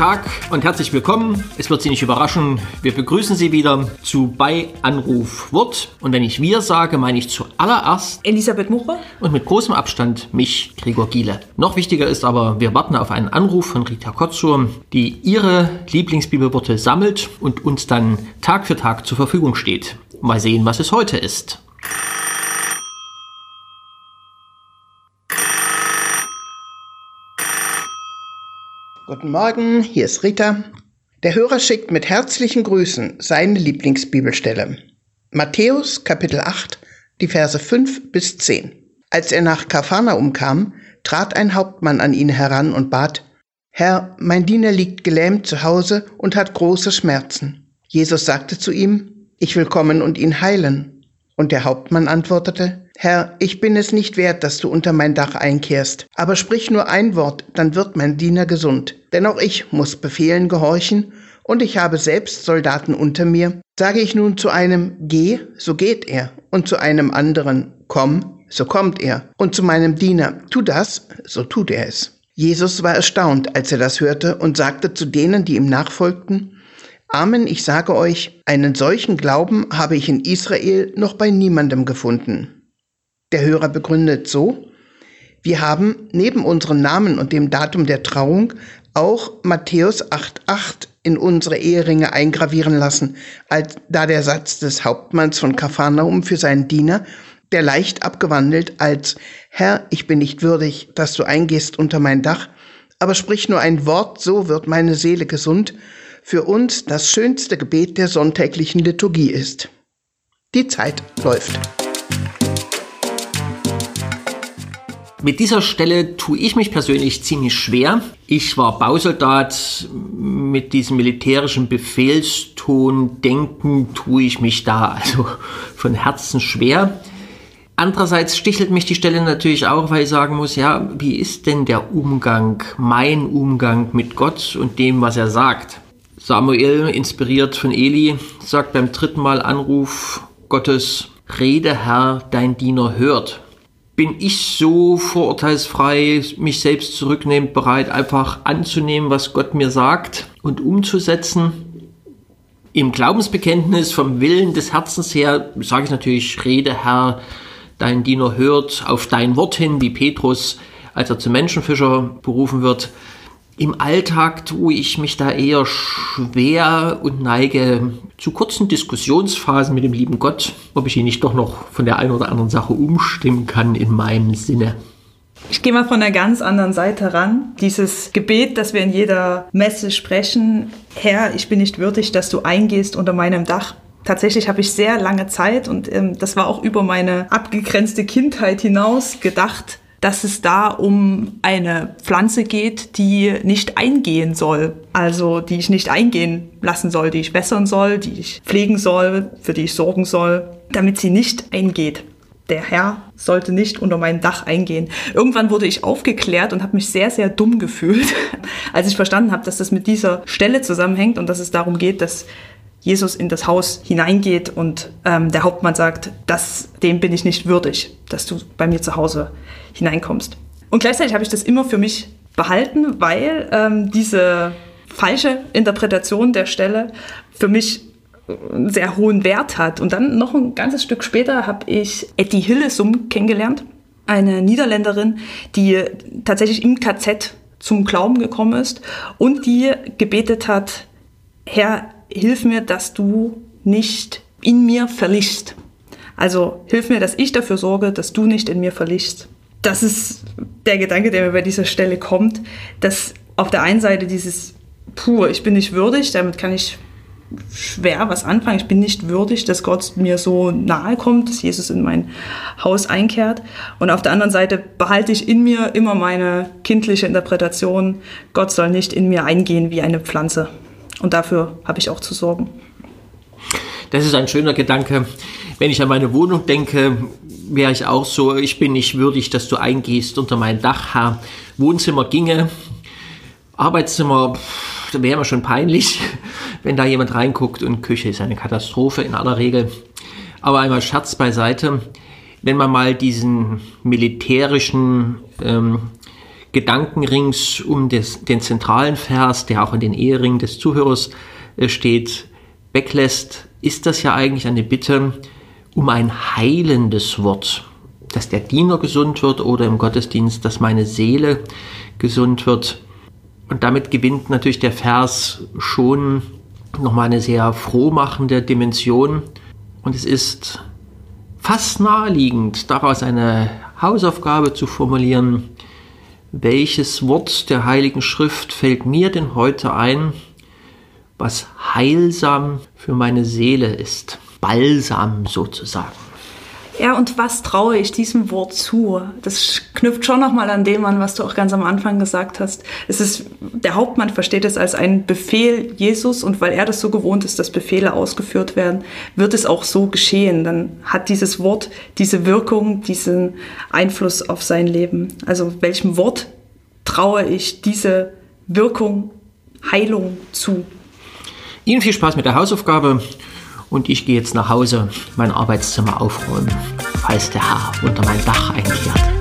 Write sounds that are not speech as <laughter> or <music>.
Tag und herzlich willkommen. Es wird Sie nicht überraschen, wir begrüßen Sie wieder zu Bei Anruf Wort. Und wenn ich wir sage, meine ich zuallererst Elisabeth Mucher und mit großem Abstand mich, Gregor Giele. Noch wichtiger ist aber, wir warten auf einen Anruf von Rita Kotzur, die ihre Lieblingsbibelworte sammelt und uns dann Tag für Tag zur Verfügung steht. Mal sehen, was es heute ist. Guten Morgen, hier ist Rita. Der Hörer schickt mit herzlichen Grüßen seine Lieblingsbibelstelle. Matthäus Kapitel 8, die Verse 5 bis 10. Als er nach Kapharnaum kam, trat ein Hauptmann an ihn heran und bat, Herr, mein Diener liegt gelähmt zu Hause und hat große Schmerzen. Jesus sagte zu ihm, Ich will kommen und ihn heilen. Und der Hauptmann antwortete, Herr, ich bin es nicht wert, dass du unter mein Dach einkehrst, aber sprich nur ein Wort, dann wird mein Diener gesund. Denn auch ich muss Befehlen gehorchen, und ich habe selbst Soldaten unter mir. Sage ich nun zu einem Geh, so geht er, und zu einem anderen Komm, so kommt er, und zu meinem Diener Tu das, so tut er es. Jesus war erstaunt, als er das hörte, und sagte zu denen, die ihm nachfolgten, Amen, ich sage euch, einen solchen Glauben habe ich in Israel noch bei niemandem gefunden. Der Hörer begründet so, wir haben neben unserem Namen und dem Datum der Trauung auch Matthäus 8,8 in unsere Eheringe eingravieren lassen, als da der Satz des Hauptmanns von Kapharnaum für seinen Diener, der leicht abgewandelt als Herr, ich bin nicht würdig, dass du eingehst unter mein Dach, aber sprich nur ein Wort, so wird meine Seele gesund, für uns das schönste Gebet der sonntäglichen Liturgie ist. Die Zeit läuft. Mit dieser Stelle tue ich mich persönlich ziemlich schwer. Ich war Bausoldat. Mit diesem militärischen Befehlston denken tue ich mich da also von Herzen schwer. Andererseits stichelt mich die Stelle natürlich auch, weil ich sagen muss, ja, wie ist denn der Umgang, mein Umgang mit Gott und dem, was er sagt? Samuel, inspiriert von Eli, sagt beim dritten Mal Anruf Gottes, Rede Herr, dein Diener hört bin ich so vorurteilsfrei, mich selbst zurücknehmend bereit, einfach anzunehmen, was Gott mir sagt und umzusetzen. Im Glaubensbekenntnis vom Willen des Herzens her sage ich natürlich, rede Herr, dein Diener hört auf dein Wort hin, wie Petrus, als er zum Menschenfischer berufen wird. Im Alltag tue ich mich da eher schwer und neige zu kurzen Diskussionsphasen mit dem lieben Gott, ob ich ihn nicht doch noch von der einen oder anderen Sache umstimmen kann in meinem Sinne. Ich gehe mal von einer ganz anderen Seite ran. Dieses Gebet, das wir in jeder Messe sprechen, Herr, ich bin nicht würdig, dass du eingehst unter meinem Dach. Tatsächlich habe ich sehr lange Zeit und ähm, das war auch über meine abgegrenzte Kindheit hinaus gedacht, dass es da um eine Pflanze geht, die nicht eingehen soll. Also die ich nicht eingehen lassen soll, die ich wässern soll, die ich pflegen soll, für die ich sorgen soll, damit sie nicht eingeht. Der Herr sollte nicht unter mein Dach eingehen. Irgendwann wurde ich aufgeklärt und habe mich sehr, sehr dumm gefühlt, <laughs> als ich verstanden habe, dass das mit dieser Stelle zusammenhängt und dass es darum geht, dass Jesus in das Haus hineingeht und ähm, der Hauptmann sagt, das, dem bin ich nicht würdig, dass du bei mir zu Hause hineinkommst. Und gleichzeitig habe ich das immer für mich behalten, weil ähm, diese falsche Interpretation der Stelle für mich einen sehr hohen Wert hat. Und dann noch ein ganzes Stück später habe ich Etty Hillesum kennengelernt, eine Niederländerin, die tatsächlich im KZ zum Glauben gekommen ist und die gebetet hat, Herr, hilf mir, dass du nicht in mir verlichst. Also hilf mir, dass ich dafür sorge, dass du nicht in mir verlichst. Das ist der Gedanke, der mir bei dieser Stelle kommt, dass auf der einen Seite dieses pur, ich bin nicht würdig, damit kann ich schwer was anfangen. Ich bin nicht würdig, dass Gott mir so nahe kommt, dass Jesus in mein Haus einkehrt. Und auf der anderen Seite behalte ich in mir immer meine kindliche Interpretation, Gott soll nicht in mir eingehen wie eine Pflanze. Und dafür habe ich auch zu sorgen. Das ist ein schöner Gedanke. Wenn ich an meine Wohnung denke, wäre ich auch so, ich bin nicht würdig, dass du eingehst unter mein Dach, Herr. Wohnzimmer ginge, Arbeitszimmer, da wäre mir schon peinlich, <laughs> wenn da jemand reinguckt und Küche ist eine Katastrophe in aller Regel. Aber einmal Scherz beiseite. Wenn man mal diesen militärischen ähm, Gedanken rings um des, den zentralen Vers, der auch in den Eheringen des Zuhörers äh, steht, weglässt, ist das ja eigentlich eine Bitte um ein heilendes Wort, dass der Diener gesund wird oder im Gottesdienst, dass meine Seele gesund wird. Und damit gewinnt natürlich der Vers schon nochmal eine sehr frohmachende Dimension. Und es ist fast naheliegend, daraus eine Hausaufgabe zu formulieren. Welches Wort der Heiligen Schrift fällt mir denn heute ein, was heilsam für meine Seele ist? Balsam sozusagen. Ja, und was traue ich diesem Wort zu? Das knüpft schon nochmal an dem an, was du auch ganz am Anfang gesagt hast. Es ist, der Hauptmann versteht es als einen Befehl Jesus und weil er das so gewohnt ist, dass Befehle ausgeführt werden, wird es auch so geschehen. Dann hat dieses Wort diese Wirkung, diesen Einfluss auf sein Leben. Also welchem Wort traue ich diese Wirkung, Heilung zu? Ihnen viel Spaß mit der Hausaufgabe und ich gehe jetzt nach Hause mein Arbeitszimmer aufräumen, falls der Herr unter mein Dach einkehrt.